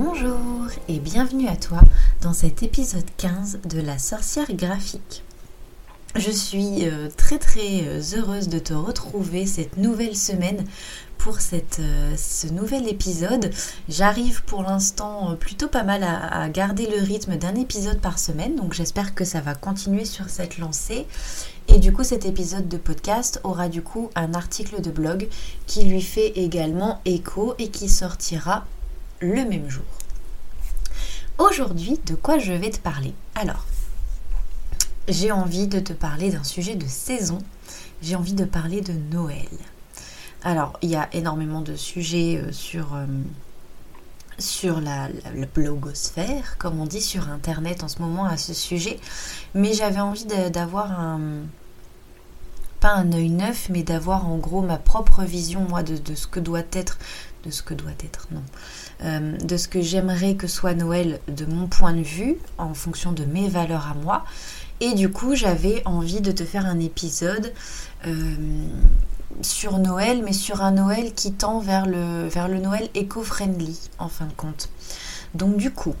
Bonjour et bienvenue à toi dans cet épisode 15 de la sorcière graphique. Je suis euh, très très euh, heureuse de te retrouver cette nouvelle semaine pour euh, ce nouvel épisode. J'arrive pour l'instant plutôt pas mal à, garder le rythme d'un épisode par semaine, donc j'espère que ça va continuer sur cette lancée. Et du coup, cet épisode de podcast aura du coup un article de blog qui lui fait également écho et qui sortira le même jour. Aujourd'hui, de quoi je vais te parler? Alors, j'ai envie de te parler d'un sujet de saison. J'ai envie de parler de Noël. Alors, il y a énormément de sujets euh, sur, euh, sur la, blogosphère, comme on dit sur Internet en ce moment à ce sujet. Mais j'avais envie d'avoir un... Pas un œil neuf, mais d'avoir en gros ma propre vision, moi, de, de, ce que doit être... De ce que doit être, non. Euh, de ce que j'aimerais que soit Noël de mon point de vue, en fonction de mes valeurs à moi. Et du coup, j'avais envie de te faire un épisode euh, sur Noël, mais sur un Noël qui tend vers le, vers le Noël éco-friendly, en fin de compte. Donc du coup,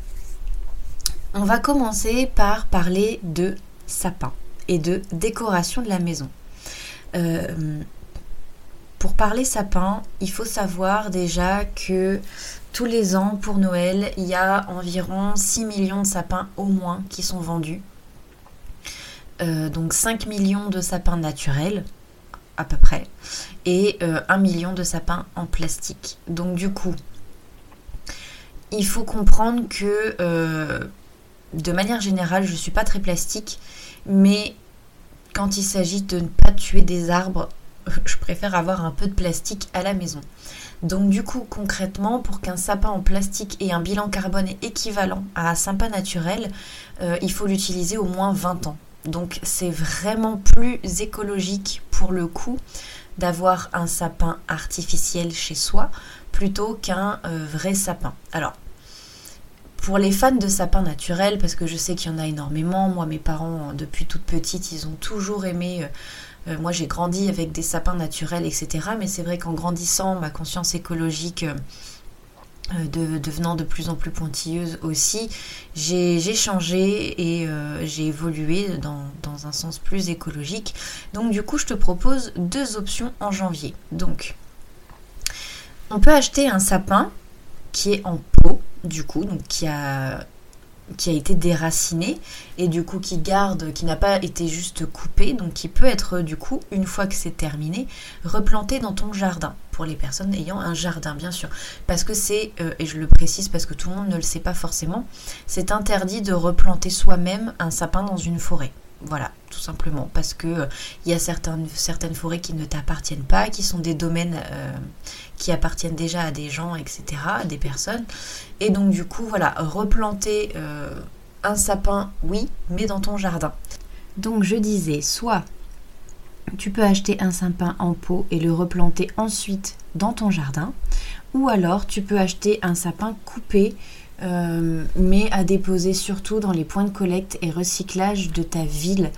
on va commencer par parler de sapin et de décoration de la maison. Euh, pour parler sapin, il faut savoir déjà que tous les ans pour Noël, il y a environ 6 millions de sapins au moins qui sont vendus euh, donc 5 millions de sapins naturels, à peu près, et 1 euh, million de sapins en plastique. Donc du coup, il faut comprendre que euh, de manière générale, je ne suis pas très plastique, mais quand il s'agit de ne pas tuer des arbres, je préfère avoir un peu de plastique à la maison. Donc du coup, concrètement, pour qu'un sapin en plastique ait un bilan carbone équivalent à un sapin naturel, il faut l'utiliser au moins 20 ans. Donc c'est vraiment plus écologique pour le coup d'avoir un sapin artificiel chez soi plutôt qu'un euh, vrai sapin. Alors, pour les fans de sapins naturels, parce que je sais qu'il y en a énormément, moi mes parents depuis toute petite, ils ont toujours aimé... Euh, euh, moi j'ai grandi avec des sapins naturels, etc. Mais c'est vrai qu'en grandissant, ma conscience écologique euh, de, devenant de plus en plus pointilleuse aussi, j'ai changé et euh, j'ai évolué dans, dans, un sens plus écologique. Donc du coup, je te propose deux options en janvier. Donc, on peut acheter un sapin qui est en pot, du coup, donc qui a qui a été déraciné et du coup qui garde, qui n'a pas été juste coupé, donc qui peut être du coup, une fois que c'est terminé, replanté dans ton jardin, pour les personnes ayant un jardin bien sûr. Parce que c'est, euh, et je le précise parce que tout le monde ne le sait pas forcément, c'est interdit de replanter soi-même un sapin dans une forêt. Voilà, tout simplement, parce que il euh, y a certaines, certaines forêts qui ne t'appartiennent pas, qui sont des domaines euh, qui appartiennent déjà à des gens, etc., à des personnes. Et donc du coup, voilà, replanter euh, un sapin, oui, mais dans ton jardin. Donc je disais, soit tu peux acheter un sapin en pot et le replanter ensuite dans ton jardin, ou alors tu peux acheter un sapin coupé euh, mais à déposer surtout dans les points de collecte et recyclage de ta ville.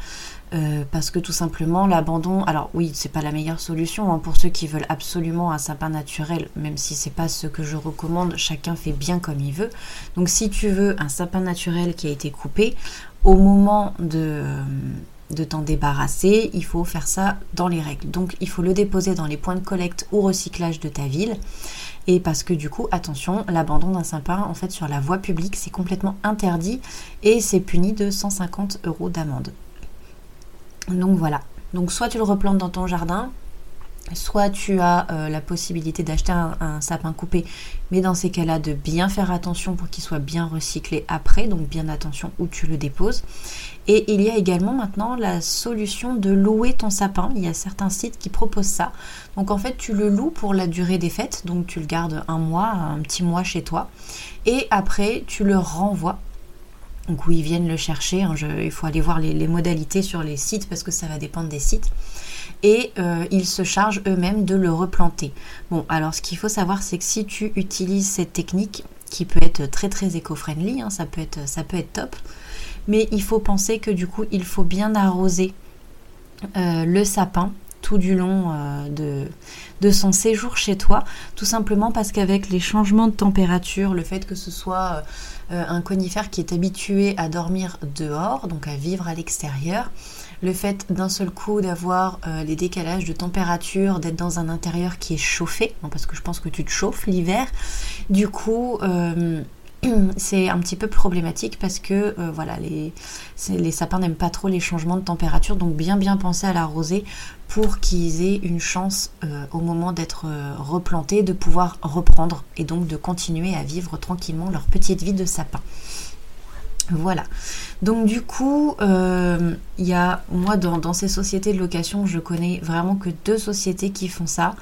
Euh, parce que tout simplement l'abandon, alors oui, c'est pas la meilleure solution hein, pour ceux qui veulent absolument un sapin naturel, même si c'est pas ce que je recommande, chacun fait bien comme il veut. Donc si tu veux un sapin naturel qui a été coupé, au moment de, euh, de t'en débarrasser, il faut faire ça dans les règles. Donc il faut le déposer dans les points de collecte ou recyclage de ta ville. Et parce que du coup, attention, l'abandon d'un sapin en fait sur la voie publique, c'est complètement interdit et c'est puni de 150 euros d'amende. Donc voilà. Donc soit tu le replantes dans ton jardin, soit tu as euh, la possibilité d'acheter un, sapin coupé, mais dans ces cas-là, de bien faire attention pour qu'il soit bien recyclé après, donc bien attention où tu le déposes. Et il y a également maintenant la solution de louer ton sapin. Il y a certains sites qui proposent ça. Donc en fait, tu le loues pour la durée des fêtes, donc tu le gardes un mois, un petit mois chez toi, et après tu le renvoies donc où ils viennent le chercher. Hein, il faut aller voir les, modalités sur les sites parce que ça va dépendre des sites. Et euh, ils se chargent eux-mêmes de le replanter. Bon, alors ce qu'il faut savoir, c'est que si tu utilises cette technique, qui peut être très très éco-friendly, hein, ça, ça peut être top, mais il faut penser que du coup, il faut bien arroser euh, le sapin tout du long de, de son séjour chez toi, tout simplement parce qu'avec les changements de température, le fait que ce soit un conifère qui est habitué à dormir dehors, donc à vivre à l'extérieur, le fait d'un seul coup d'avoir euh, les décalages de température, d'être dans un intérieur qui est chauffé, parce que je pense que tu te chauffes l'hiver, du coup euh, c'est un petit peu problématique parce que euh, voilà les, sapins n'aiment pas trop les changements de température, donc bien bien penser à l'arroser pour qu'ils aient une chance au moment d'être replantés de pouvoir reprendre et donc de continuer à vivre tranquillement leur petite vie de sapin. Voilà. Donc du coup, euh, il y a moi dans, ces sociétés de location, je connais vraiment que deux sociétés qui font ça.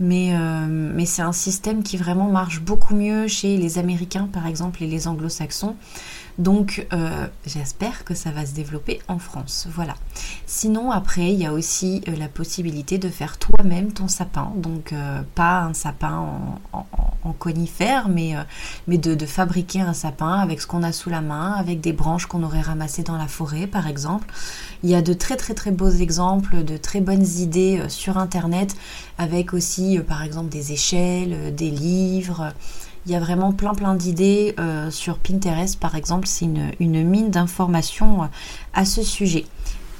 Mais, euh, mais c'est un système qui vraiment marche beaucoup mieux chez les Américains par exemple et les Anglo-Saxons. Donc euh, j'espère que ça va se développer en France. Voilà. Sinon après il y a aussi euh, la possibilité de faire toi-même ton sapin. Donc euh, pas un sapin en, conifère mais, mais de, fabriquer un sapin avec ce qu'on a sous la main, avec des branches qu'on aurait ramassées dans la forêt par exemple. Il y a de très très très beaux exemples, de très bonnes idées sur internet avec aussi par exemple des échelles, des livres. Il y a vraiment plein plein d'idées euh, sur Pinterest par exemple, c'est une, mine d'informations euh, à ce sujet.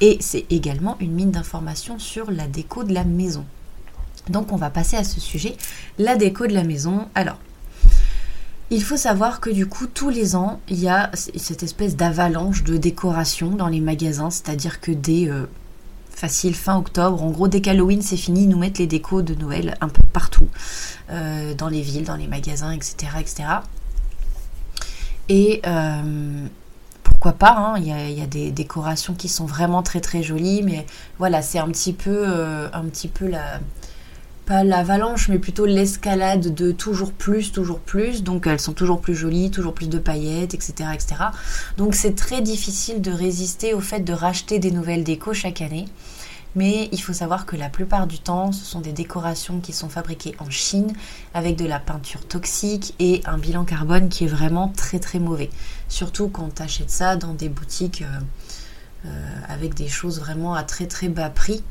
Et c'est également une mine d'informations sur la déco de la maison. Donc on va passer à ce sujet, la déco de la maison. Alors, il faut savoir que du coup, tous les ans, il y a cette espèce d'avalanche de décoration dans les magasins, c'est-à-dire que des euh, facile fin octobre. En gros, dès qu'Halloween c'est fini, ils nous mettent les décos de Noël un peu partout, euh, dans les villes, dans les magasins, etc. etc. Et euh, pourquoi pas, hein, il y, a, des décorations qui sont vraiment très très jolies, mais voilà, c'est un petit peu, euh, un petit peu la, pas l'avalanche, mais plutôt l'escalade de toujours plus, toujours plus. Donc elles sont toujours plus jolies, toujours plus de paillettes, etc. etc. Donc c'est très difficile de résister au fait de racheter des nouvelles décos chaque année. Mais il faut savoir que la plupart du temps, ce sont des décorations qui sont fabriquées en Chine avec de la peinture toxique et un bilan carbone qui est vraiment très très mauvais. Surtout quand tu achètes ça dans des boutiques euh, euh, avec des choses vraiment à très très bas prix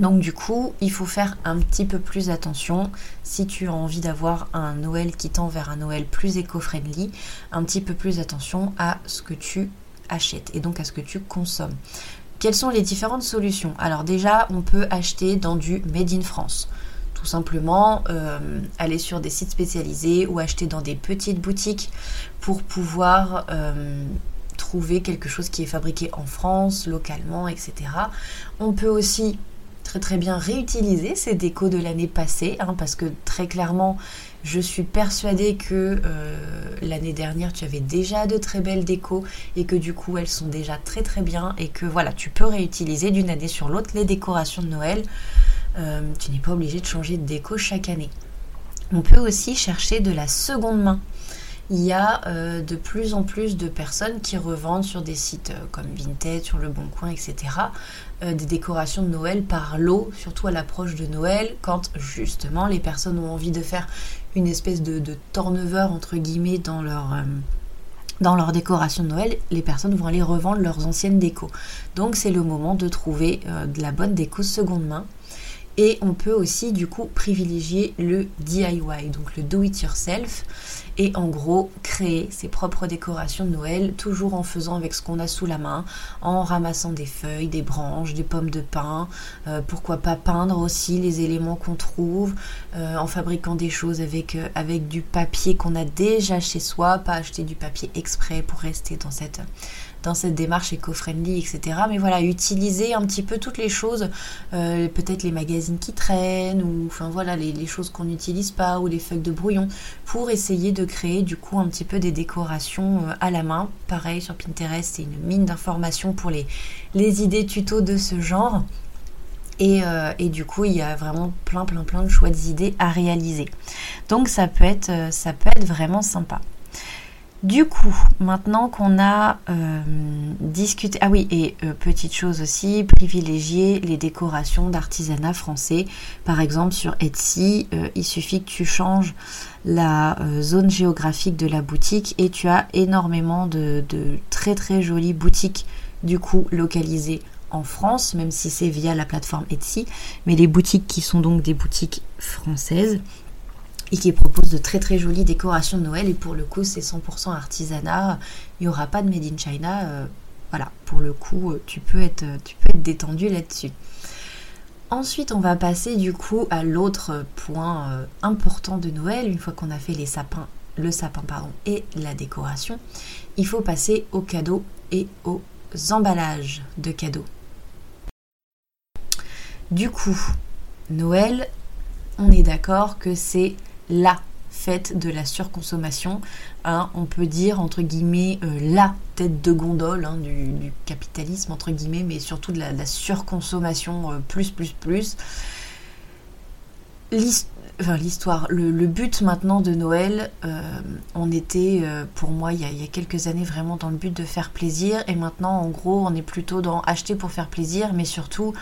donc du coup, il faut faire un petit peu plus attention si tu as envie d'avoir un Noël qui tend vers un Noël plus éco-friendly, un petit peu plus attention à ce que tu achètes et donc à ce que tu consommes. Quelles sont les différentes solutions? Alors déjà, on peut acheter dans du Made in France. Tout simplement euh, aller sur des sites spécialisés ou acheter dans des petites boutiques pour pouvoir euh, trouver quelque chose qui est fabriqué en France, localement, etc. On peut aussi très très bien réutiliser ces décos de l'année passée, hein, parce que très clairement, je suis persuadée que euh, l'année dernière, tu avais déjà de très belles décos et que du coup, elles sont déjà très très bien et que voilà, tu peux réutiliser d'une année sur l'autre les décorations de Noël. Euh, tu n'es pas obligé de changer de déco chaque année. On peut aussi chercher de la seconde main il y a euh, de plus en plus de personnes qui revendent sur des sites euh, comme Vinted, sur Le Bon Coin, etc. Euh, des décorations de Noël par lot, surtout à l'approche de Noël, quand justement les personnes ont envie de faire une espèce de, de turnover entre guillemets dans leur dans leur décoration de Noël, les personnes vont aller revendre leurs anciennes décos. Donc c'est le moment de trouver de la bonne déco seconde main et on peut aussi du coup privilégier le DIY, donc le do it yourself, et en gros créer ses propres décorations de Noël, toujours en faisant avec ce qu'on a sous la main, en ramassant des feuilles, des branches, des pommes de pin, euh, pourquoi pas peindre aussi les éléments qu'on trouve, euh, en fabriquant des choses avec, euh, avec du papier qu'on a déjà chez soi, pas acheter du papier exprès pour rester dans cette dans cette démarche éco-friendly, etc. Mais voilà, utiliser un petit peu toutes les choses, euh, peut-être les magazines qui traînent, ou enfin voilà, les, choses qu'on n'utilise pas, ou les feuilles de brouillon, pour essayer de créer du coup un petit peu des décorations euh, à la main. Pareil sur Pinterest, c'est une mine d'informations pour les, les idées tuto de ce genre. Et, euh, et, du coup, il y a vraiment plein, plein, plein de chouettes idées à réaliser. Donc, ça peut être, ça peut être vraiment sympa. Du coup, maintenant qu'on a euh, discuté, ah oui, et euh, petite chose aussi, privilégier les décorations d'artisanat français. Par exemple, sur Etsy, euh, il suffit que tu changes la zone géographique de la boutique et tu as énormément de, de très très jolies boutiques du coup localisées en France, même si c'est via la plateforme Etsy, mais les boutiques qui sont donc des boutiques françaises et qui proposent de très très jolies décorations de Noël. Et pour le coup, c'est 100% artisanat. Il n'y aura pas de Made in China. Euh, voilà, pour le coup, tu peux être, tu peux être détendu là-dessus. Ensuite, on va passer du coup à l'autre point euh, important de Noël. Une fois qu'on a fait les sapins, le sapin pardon, et la décoration, il faut passer aux cadeaux et aux emballages de cadeaux. Du coup, Noël, on est d'accord que c'est la fête de la surconsommation. Hein, on peut dire entre guillemets euh, la tête de gondole hein, du, capitalisme entre guillemets, mais surtout de la, surconsommation euh, plus plus plus. L'histoire, le, but maintenant de Noël, euh, on était pour moi il y, a, il y, a, quelques années vraiment dans le but de faire plaisir et maintenant en gros on est plutôt dans acheter pour faire plaisir mais surtout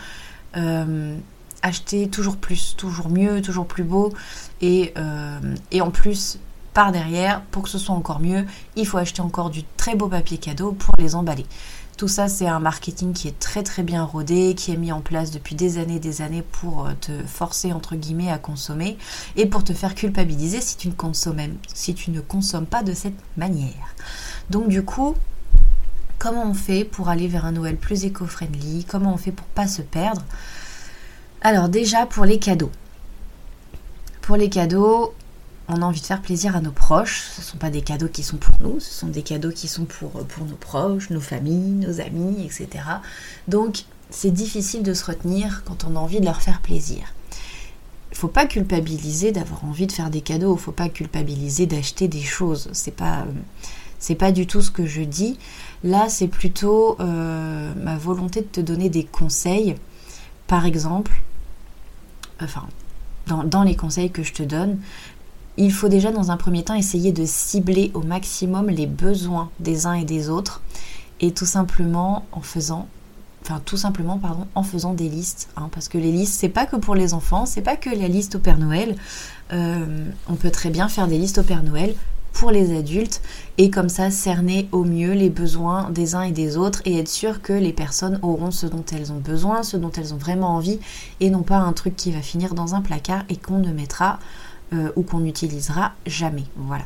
acheter toujours plus, toujours mieux, toujours plus beau. Et, euh, et, en plus, par derrière, pour que ce soit encore mieux, il faut acheter encore du très beau papier cadeau pour les emballer. Tout ça, c'est un marketing qui est très très bien rodé, qui est mis en place depuis des années et des années pour euh, te forcer entre guillemets à consommer et pour te faire culpabiliser si tu ne consommes, si tu ne consommes pas de cette manière. Donc du coup, comment on fait pour aller vers un Noël plus éco-friendly? Comment on fait pour pas se perdre? Alors déjà pour les cadeaux. Pour les cadeaux, on a envie de faire plaisir à nos proches. Ce ne sont pas des cadeaux qui sont pour nous, ce sont des cadeaux qui sont pour, pour nos proches, nos familles, nos amis, etc. Donc c'est difficile de se retenir quand on a envie de leur faire plaisir. Il faut pas culpabiliser d'avoir envie de faire des cadeaux, il faut pas culpabiliser d'acheter des choses. C'est pas c'est pas du tout ce que je dis. Là, c'est plutôt euh, ma volonté de te donner des conseils. Par exemple, enfin, dans, les conseils que je te donne, il faut déjà dans un premier temps essayer de cibler au maximum les besoins des uns et des autres et tout simplement en faisant enfin tout simplement pardon en faisant des listes hein, parce que les listes c'est pas que pour les enfants c'est pas que la liste au Père Noël. Euh, on peut très bien faire des listes au Père Noël pour les adultes et comme ça cerner au mieux les besoins des uns et des autres et être sûr que les personnes auront ce dont elles ont besoin, ce dont elles ont vraiment envie et non pas un truc qui va finir dans un placard et qu'on ne mettra euh, ou qu'on n'utilisera jamais. Voilà.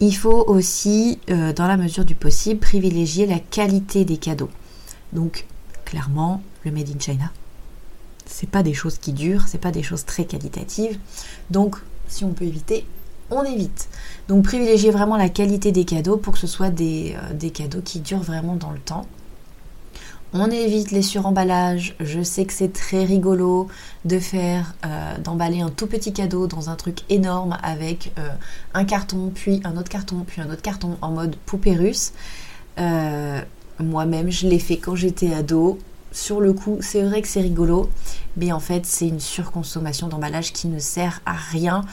Il faut aussi, euh, dans la mesure du possible, privilégier la qualité des cadeaux. Donc, clairement, le Made in China, c'est pas des choses qui durent, c'est pas des choses très qualitatives. Donc, si on peut éviter, on évite. Donc privilégiez vraiment la qualité des cadeaux pour que ce soit des, euh, cadeaux qui durent vraiment dans le temps. On évite les suremballages. Je sais que c'est très rigolo de faire, euh, d'emballer un tout petit cadeau dans un truc énorme avec euh, un carton, puis un autre carton, puis un autre carton en mode poupée russe. Moi-même, je l'ai fait quand j'étais ado. Sur le coup, c'est vrai que c'est rigolo, mais en fait, c'est une surconsommation d'emballage qui ne sert à rien.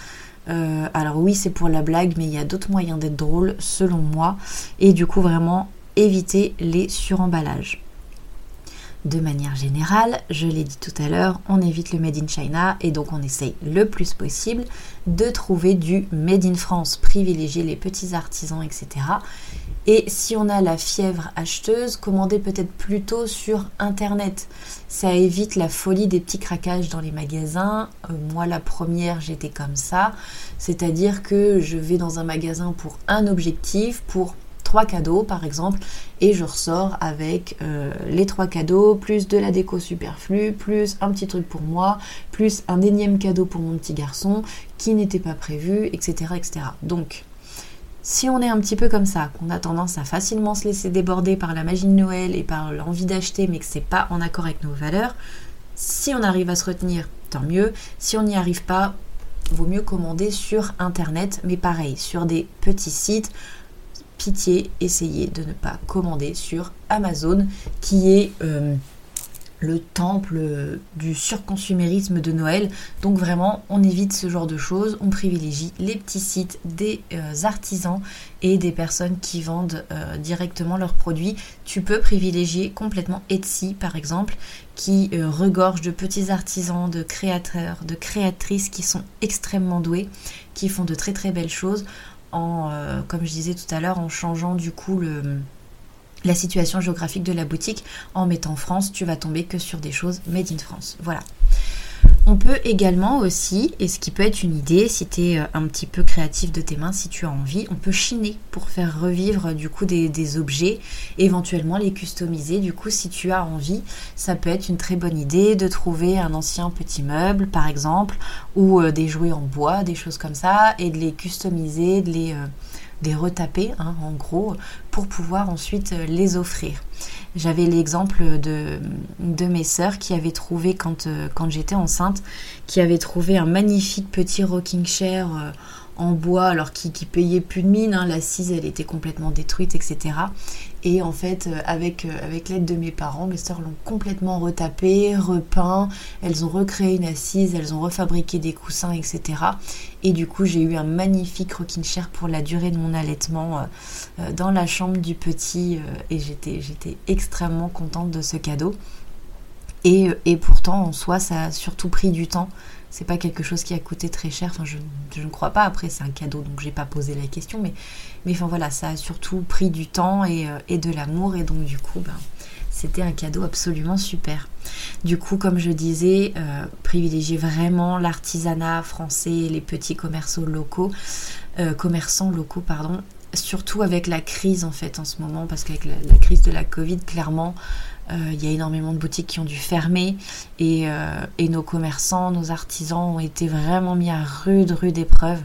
Euh, alors oui, c'est pour la blague, mais il y a d'autres moyens d'être drôle, selon moi. Et du coup, vraiment, éviter les suremballages. De manière générale, je l'ai dit tout à l'heure, on évite le Made in China et donc on essaye le plus possible de trouver du Made in France, privilégier les petits artisans, etc. Et si on a la fièvre acheteuse, commandez peut-être plutôt sur Internet. Ça évite la folie des petits craquages dans les magasins. Euh, moi, la première, j'étais comme ça. C'est-à-dire que je vais dans un magasin pour un objectif, pour trois cadeaux par exemple, et je ressors avec euh, les trois cadeaux, plus de la déco superflue, plus un petit truc pour moi, plus un énième cadeau pour mon petit garçon qui n'était pas prévu, etc. etc. Donc, si on est un petit peu comme ça, qu'on a tendance à facilement se laisser déborder par la magie de Noël et par l'envie d'acheter, mais que c'est pas en accord avec nos valeurs, si on arrive à se retenir, tant mieux. Si on n'y arrive pas, vaut mieux commander sur internet, mais pareil, sur des petits sites. Pitié, essayez de ne pas commander sur Amazon, qui est euh, le temple du surconsumérisme de Noël. Donc vraiment, on évite ce genre de choses. On privilégie les petits sites des euh, artisans et des personnes qui vendent euh, directement leurs produits. Tu peux privilégier complètement Etsy, par exemple, qui regorge de petits artisans, de créateurs, de créatrices qui sont extrêmement doués, qui font de très très belles choses en, comme je disais tout à l'heure, en changeant du coup le la situation géographique de la boutique. En mettant France, tu vas tomber que sur des choses made in France. Voilà. On peut également aussi, et ce qui peut être une idée, si tu es euh, un petit peu créatif de tes mains, si tu as envie, on peut chiner pour faire revivre du coup des, objets, éventuellement les customiser. Du coup, si tu as envie, ça peut être une très bonne idée de trouver un ancien petit meuble, par exemple, ou euh, des jouets en bois, des choses comme ça, et de les customiser, de les, euh, retaper, hein, en gros, pour pouvoir ensuite les offrir. J'avais l'exemple de, de mes sœurs qui avaient trouvé, quand, euh, quand j'étais enceinte, qui avaient trouvé un magnifique petit rocking chair euh, en bois, alors qui, payait plus de mine. Hein. L'assise, elle était complètement détruite, etc. Et en fait, euh, avec, euh, avec l'aide de mes parents, mes soeurs l'ont complètement retapé, repeint. Elles ont recréé une assise, elles ont refabriqué des coussins, etc. Et du coup, j'ai eu un magnifique rocking chair pour la durée de mon allaitement euh, dans la chambre du petit. et j'étais, j'étais extrêmement contente de ce cadeau. Et, et, pourtant, en soi, ça a surtout pris du temps c'est pas quelque chose qui a coûté très cher. Enfin, je, ne crois pas. Après, c'est un cadeau, donc j'ai pas posé la question. Mais, mais enfin voilà, ça a surtout pris du temps et, euh, de l'amour. Et donc, du coup, ben, c'était un cadeau absolument super. Du coup, comme je disais, euh, privilégier vraiment l'artisanat français, les petits commerçants locaux, euh, commerçants locaux, pardon. Surtout avec la crise en fait en ce moment, parce qu'avec la crise de la Covid, clairement, il y a énormément de boutiques qui ont dû fermer euh, et, nos commerçants, nos artisans ont été vraiment mis à rude, rude épreuve.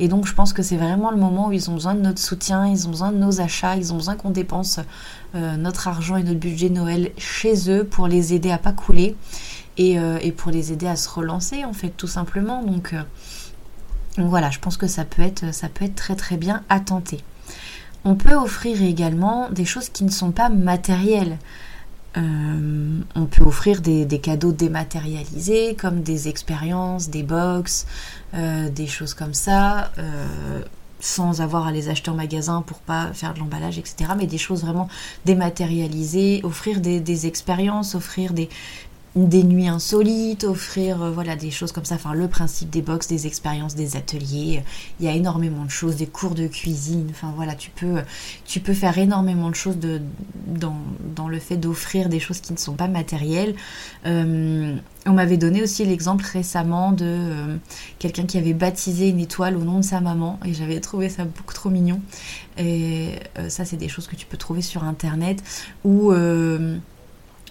Et donc je pense que c'est vraiment le moment où ils ont besoin de notre soutien, ils ont besoin de nos achats, ils ont besoin qu'on dépense euh, notre argent et notre budget Noël chez eux pour les aider à pas couler et, pour les aider à se relancer en fait tout simplement. Donc, voilà, je pense que ça peut, être, ça peut être très très bien à tenter. On peut offrir également des choses qui ne sont pas matérielles. Euh, on peut offrir des, cadeaux dématérialisés comme des expériences, des box, euh, des choses comme ça, euh, sans avoir à les acheter en magasin pour pas faire de l'emballage, etc. Mais des choses vraiment dématérialisées, offrir des expériences, offrir des, des nuits insolites, offrir euh, voilà des choses comme ça, enfin le principe des box, des expériences, des ateliers, il y a énormément de choses, des cours de cuisine, enfin voilà, tu peux tu peux faire énormément de choses de, dans, dans le fait d'offrir des choses qui ne sont pas matérielles. Euh, on m'avait donné aussi l'exemple récemment de euh, quelqu'un qui avait baptisé une étoile au nom de sa maman et j'avais trouvé ça beaucoup trop mignon. Et ça c'est des choses que tu peux trouver sur internet ou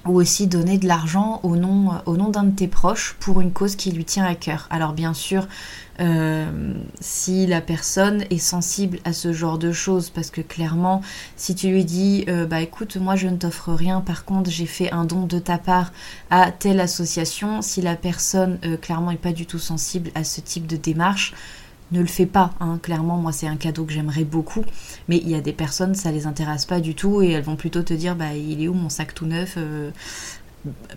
ou aussi donner de l'argent au nom, d'un de tes proches pour une cause qui lui tient à cœur. Alors bien sûr, euh, si la personne est sensible à ce genre de choses, parce que clairement, si tu lui dis, euh, bah écoute, moi je ne t'offre rien, par contre j'ai fait un don de ta part à telle association, si la personne euh, clairement n'est pas du tout sensible à ce type de démarche, ne le fais pas. Hein. Clairement, moi, c'est un cadeau que j'aimerais beaucoup. Mais il y a des personnes, ça les intéresse pas du tout et elles vont plutôt te dire, bah, il est où mon sac tout neuf euh.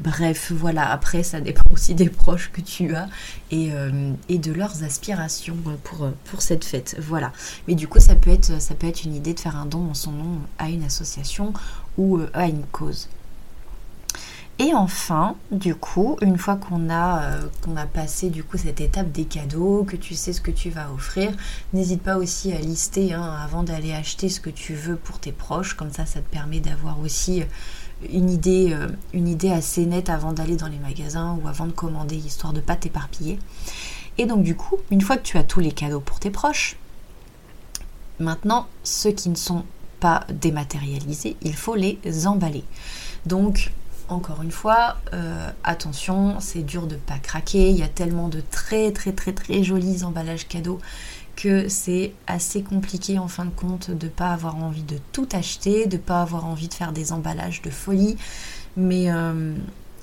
Bref, voilà. Après, ça dépend aussi des proches que tu as et, euh, de leurs aspirations pour, pour cette fête. Voilà. Mais du coup, ça peut, être, une idée de faire un don en son nom à une association ou euh, à une cause. Et enfin, du coup, une fois qu'on a, euh, qu'on a passé du coup cette étape des cadeaux, que tu sais ce que tu vas offrir, n'hésite pas aussi à lister hein, avant d'aller acheter ce que tu veux pour tes proches. Comme ça, ça te permet d'avoir aussi euh, une idée, euh, une idée assez nette avant d'aller dans les magasins ou avant de commander, histoire de pas t'éparpiller. Et donc du coup, une fois que tu as tous les cadeaux pour tes proches, maintenant, ceux qui ne sont pas dématérialisés, il faut les emballer. Donc encore une fois, euh, attention, c'est dur de pas craquer. Il y a tellement de très très très très jolis emballages cadeaux que c'est assez compliqué en fin de compte de pas avoir envie de tout acheter, de pas avoir envie de faire des emballages de folie. Mais, euh,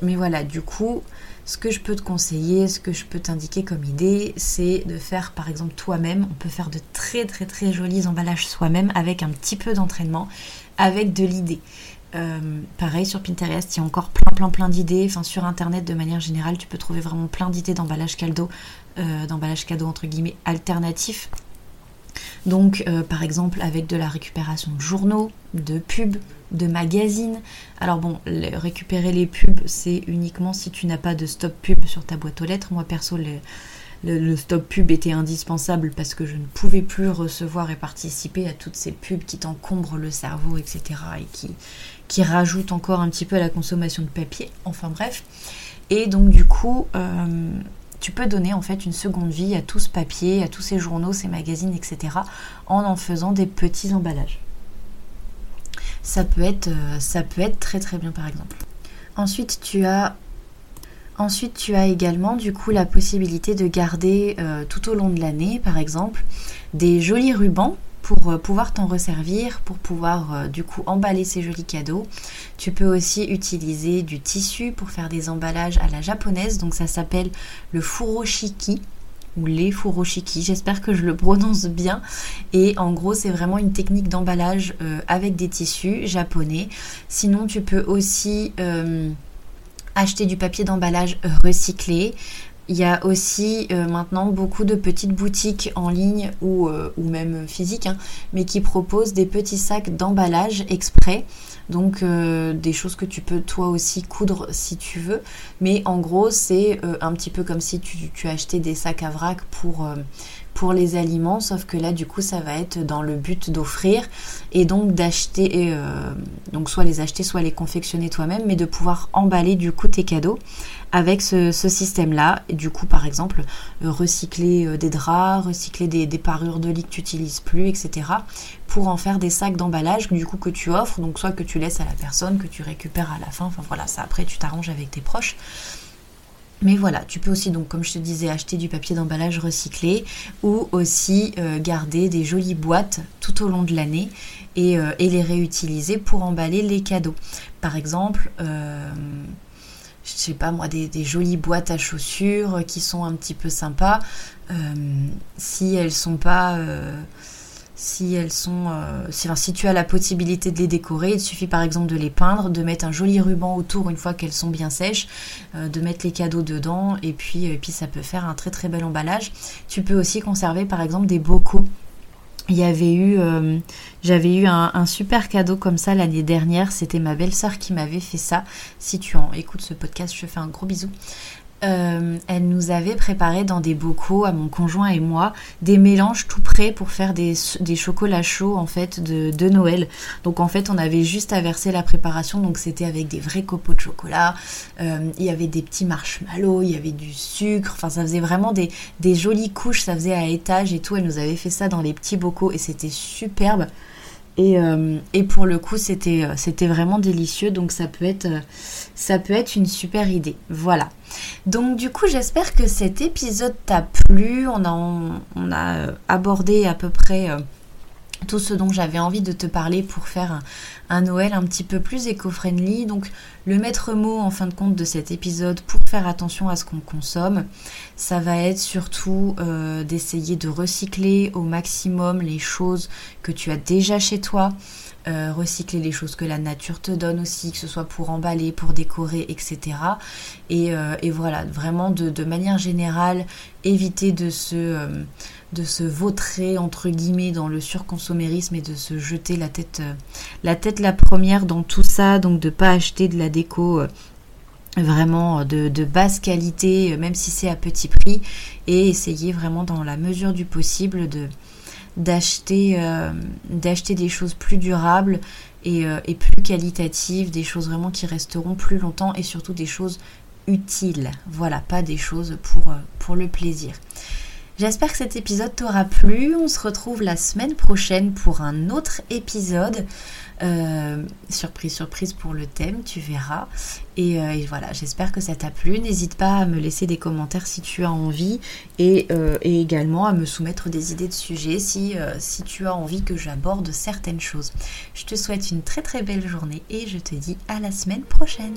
mais voilà, du coup, ce que je peux te conseiller, ce que je peux t'indiquer comme idée, c'est de faire par exemple toi-même. On peut faire de très très très jolis emballages soi-même avec un petit peu d'entraînement, avec de l'idée. Euh, pareil sur Pinterest, il y a encore plein plein plein d'idées. Enfin sur internet de manière générale, tu peux trouver vraiment plein d'idées d'emballage cadeau, euh, d'emballage entre guillemets alternatif. Donc euh, par exemple avec de la récupération de journaux, de pubs, de magazines. Alors bon, récupérer les pubs, c'est uniquement si tu n'as pas de stop pub sur ta boîte aux lettres. Moi perso, le, stop pub était indispensable parce que je ne pouvais plus recevoir et participer à toutes ces pubs qui t'encombrent le cerveau, etc. et qui, qui rajoutent encore un petit peu à la consommation de papier. Enfin bref. Et donc du coup, euh, tu peux donner en fait une seconde vie à tout ce papier, à tous ces journaux, ces magazines, etc. en en faisant des petits emballages. Ça peut être, euh, ça peut être très très bien par exemple. Ensuite, tu as Ensuite, tu as également du coup la possibilité de garder euh, tout au long de l'année, par exemple, des jolis rubans pour euh, pouvoir t'en resservir, pour pouvoir euh, du coup emballer ces jolis cadeaux. Tu peux aussi utiliser du tissu pour faire des emballages à la japonaise, donc ça s'appelle le furoshiki ou les furoshiki, j'espère que je le prononce bien. Et en gros, c'est vraiment une technique d'emballage avec des tissus japonais. Sinon, tu peux aussi acheter du papier d'emballage recyclé. Il y a aussi euh, maintenant beaucoup de petites boutiques en ligne ou, euh, même physiques, hein, mais qui proposent des petits sacs d'emballage exprès. Donc euh, des choses que tu peux toi aussi coudre si tu veux. Mais en gros, c'est un petit peu comme si tu, tu, achetais des sacs à vrac pour pour les aliments, sauf que là du coup ça va être dans le but d'offrir et donc d'acheter, euh, donc soit les acheter, soit les confectionner toi-même, mais de pouvoir emballer du coup tes cadeaux avec ce, système-là. Du coup par exemple euh, recycler euh, des draps, recycler des, parures de lit que tu n'utilises plus, etc. pour en faire des sacs d'emballage du coup que tu offres, donc soit que tu laisses à la personne, que tu récupères à la fin, enfin voilà, ça après tu t'arranges avec tes proches. Mais voilà, tu peux aussi donc comme je te disais acheter du papier d'emballage recyclé ou aussi euh, garder des jolies boîtes tout au long de l'année et, euh, les réutiliser pour emballer les cadeaux. Par exemple, euh, je sais pas moi, des, jolies boîtes à chaussures qui sont un petit peu sympas. si elles sont pas si elles sont, euh, si, tu as la possibilité de les décorer, il suffit par exemple de les peindre, de mettre un joli ruban autour une fois qu'elles sont bien sèches, euh, de mettre les cadeaux dedans et puis, et puis ça peut faire un très très bel emballage. Tu peux aussi conserver par exemple des bocaux. Il y avait eu, euh, j'avais eu un, un, super cadeau comme ça l'année dernière. C'était ma belle-sœur qui m'avait fait ça. Si tu en écoutes ce podcast, je te fais un gros bisou. Euh, elle nous avait préparé dans des bocaux à mon conjoint et moi des mélanges tout prêts pour faire des, chocolats chauds en fait de, Noël. Donc en fait on avait juste à verser la préparation donc c'était avec des vrais copeaux de chocolat. Euh, il y avait des petits marshmallows, il y avait du sucre. Enfin ça faisait vraiment des, jolies couches, ça faisait à étage et tout. Elle nous avait fait ça dans les petits bocaux et c'était superbe. Euh, et, pour le coup, c'était, euh, vraiment délicieux. Donc ça peut, être, euh, ça peut être une super idée. Voilà. Donc du coup, j'espère que cet épisode t'a plu. On a abordé à peu près tout ce dont j'avais envie de te parler pour faire un, Noël un petit peu plus éco-friendly. Donc le maître mot en fin de compte de cet épisode pour faire attention à ce qu'on consomme, ça va être surtout euh, d'essayer de recycler au maximum les choses que tu as déjà chez toi. Euh, recycler les choses que la nature te donne aussi, que ce soit pour emballer, pour décorer, etc. Euh, et, voilà, vraiment de, de, manière générale, éviter de se de se vautrer entre guillemets dans le surconsommérisme et de se jeter la tête euh, la tête la première dans tout ça donc de pas acheter de la déco euh, vraiment de, basse qualité même si c'est à petit prix et essayer vraiment dans la mesure du possible de d'acheter euh, d'acheter des choses plus durables et, et, plus qualitatives des choses vraiment qui resteront plus longtemps et surtout des choses utiles. Voilà pas des choses pour, pour le plaisir J'espère que cet épisode t'aura plu. On se retrouve la semaine prochaine pour un autre épisode. Euh, surprise, surprise pour le thème, tu verras. Et, euh, voilà, j'espère que ça t'a plu. N'hésite pas à me laisser des commentaires si tu as envie et, euh, également à me soumettre des idées de sujets si, si tu as envie que j'aborde certaines choses. Je te souhaite une très très belle journée et je te dis à la semaine prochaine.